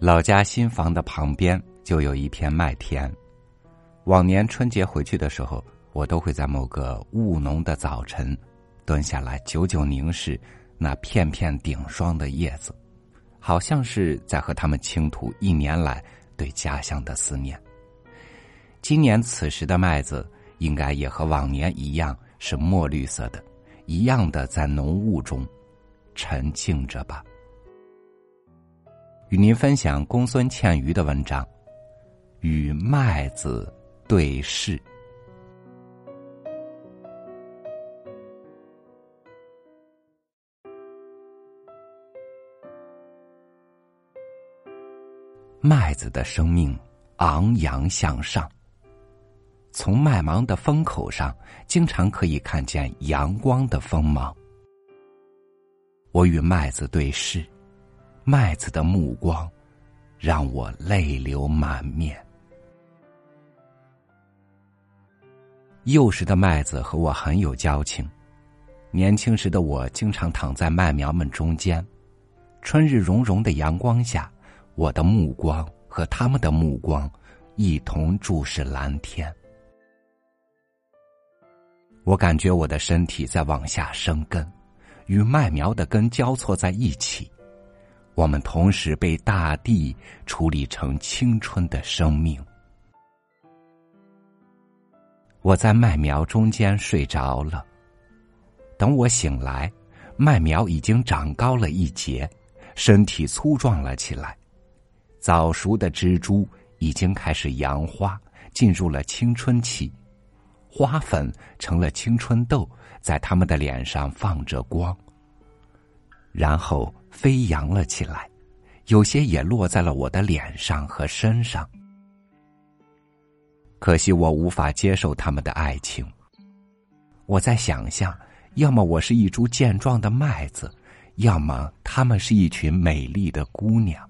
老家新房的旁边就有一片麦田。往年春节回去的时候，我都会在某个雾浓的早晨，蹲下来久久凝视那片片顶霜的叶子，好像是在和他们倾吐一年来对家乡的思念。今年此时的麦子，应该也和往年一样是墨绿色的，一样的在浓雾中沉静着吧。与您分享公孙倩瑜的文章《与麦子对视》。麦子的生命昂扬向上，从麦芒的风口上，经常可以看见阳光的锋芒。我与麦子对视。麦子的目光，让我泪流满面。幼时的麦子和我很有交情，年轻时的我经常躺在麦苗们中间，春日融融的阳光下，我的目光和他们的目光一同注视蓝天。我感觉我的身体在往下生根，与麦苗的根交错在一起。我们同时被大地处理成青春的生命。我在麦苗中间睡着了。等我醒来，麦苗已经长高了一截，身体粗壮了起来。早熟的蜘蛛已经开始扬花，进入了青春期。花粉成了青春痘，在他们的脸上放着光。然后。飞扬了起来，有些也落在了我的脸上和身上。可惜我无法接受他们的爱情。我在想象，要么我是一株健壮的麦子，要么他们是一群美丽的姑娘。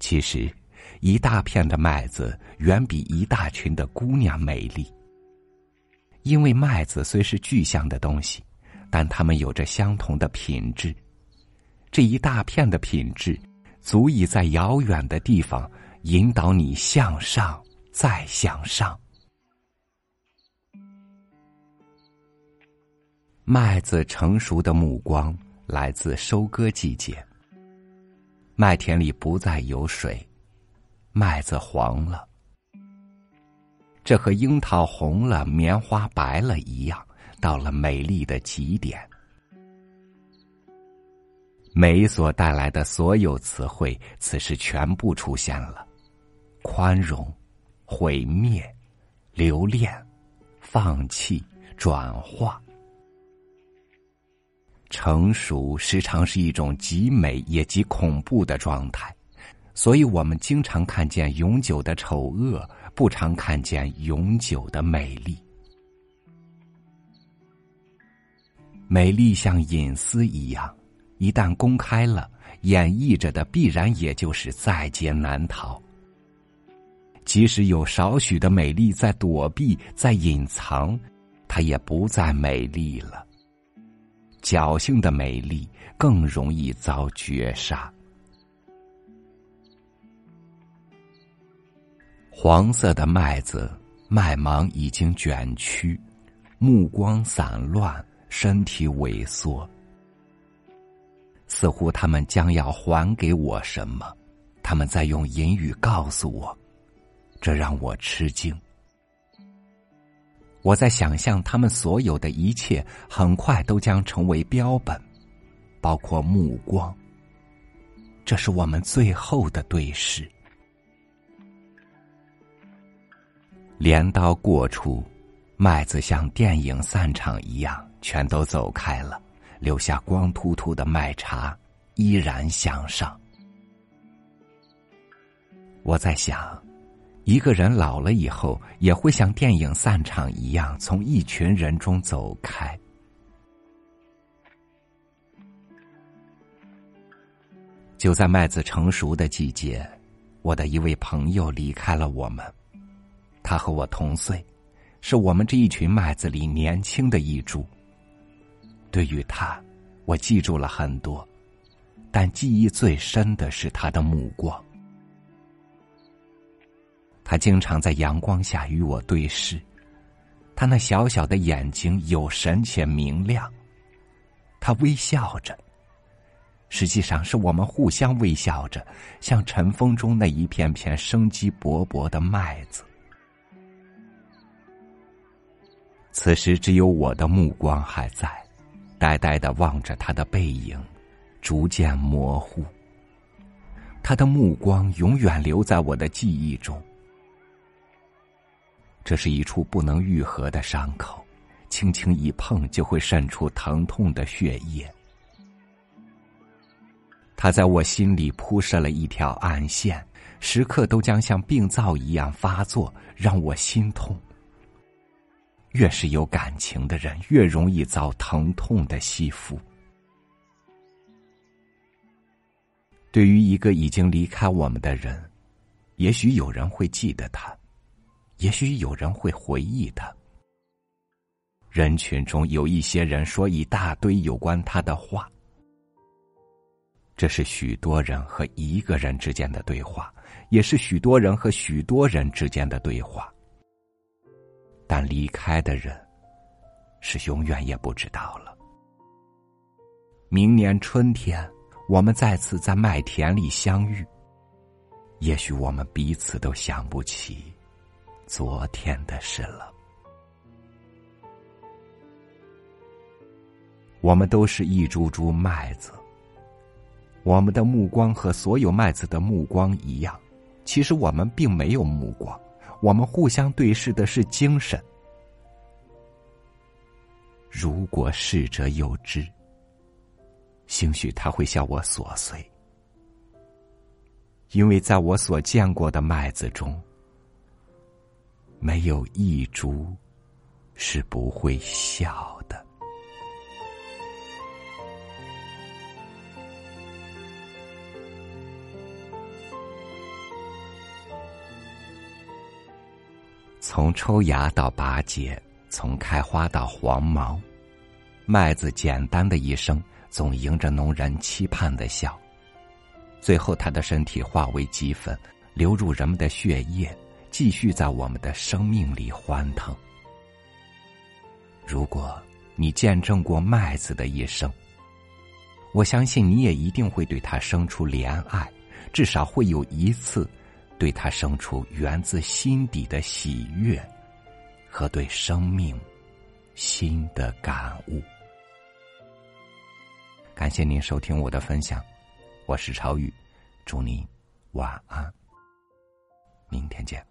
其实，一大片的麦子远比一大群的姑娘美丽。因为麦子虽是具象的东西。但他们有着相同的品质，这一大片的品质，足以在遥远的地方引导你向上，再向上。麦子成熟的目光来自收割季节。麦田里不再有水，麦子黄了，这和樱桃红了、棉花白了一样。到了美丽的极点，美所带来的所有词汇，此时全部出现了：宽容、毁灭、留恋、放弃、转化。成熟时常是一种极美也极恐怖的状态，所以我们经常看见永久的丑恶，不常看见永久的美丽。美丽像隐私一样，一旦公开了，演绎着的必然也就是在劫难逃。即使有少许的美丽在躲避、在隐藏，它也不再美丽了。侥幸的美丽更容易遭绝杀。黄色的麦子，麦芒已经卷曲，目光散乱。身体萎缩，似乎他们将要还给我什么？他们在用言语告诉我，这让我吃惊。我在想象他们所有的一切很快都将成为标本，包括目光。这是我们最后的对视。镰刀过处，麦子像电影散场一样。全都走开了，留下光秃秃的麦茬，依然向上。我在想，一个人老了以后，也会像电影散场一样，从一群人中走开。就在麦子成熟的季节，我的一位朋友离开了我们。他和我同岁，是我们这一群麦子里年轻的一株。对于他，我记住了很多。但记忆最深的是他的目光。他经常在阳光下与我对视，他那小小的眼睛有神且明亮。他微笑着，实际上是我们互相微笑着，像晨风中那一片片生机勃勃的麦子。此时，只有我的目光还在，呆呆的望着他的背影，逐渐模糊。他的目光永远留在我的记忆中。这是一处不能愈合的伤口，轻轻一碰就会渗出疼痛的血液。他在我心里铺设了一条暗线，时刻都将像病灶一样发作，让我心痛。越是有感情的人，越容易遭疼痛的吸附。对于一个已经离开我们的人，也许有人会记得他，也许有人会回忆他。人群中有一些人说一大堆有关他的话，这是许多人和一个人之间的对话，也是许多人和许多人之间的对话。但离开的人，是永远也不知道了。明年春天，我们再次在麦田里相遇。也许我们彼此都想不起昨天的事了。我们都是一株株麦子，我们的目光和所有麦子的目光一样。其实我们并没有目光。我们互相对视的是精神。如果逝者有知，兴许他会笑我琐碎，因为在我所见过的麦子中，没有一株是不会笑从抽芽到拔节，从开花到黄毛，麦子简单的一生，总迎着农人期盼的笑。最后，他的身体化为齑粉，流入人们的血液，继续在我们的生命里欢腾。如果你见证过麦子的一生，我相信你也一定会对他生出怜爱，至少会有一次。对他生出源自心底的喜悦，和对生命新的感悟。感谢您收听我的分享，我是超宇，祝您晚安，明天见。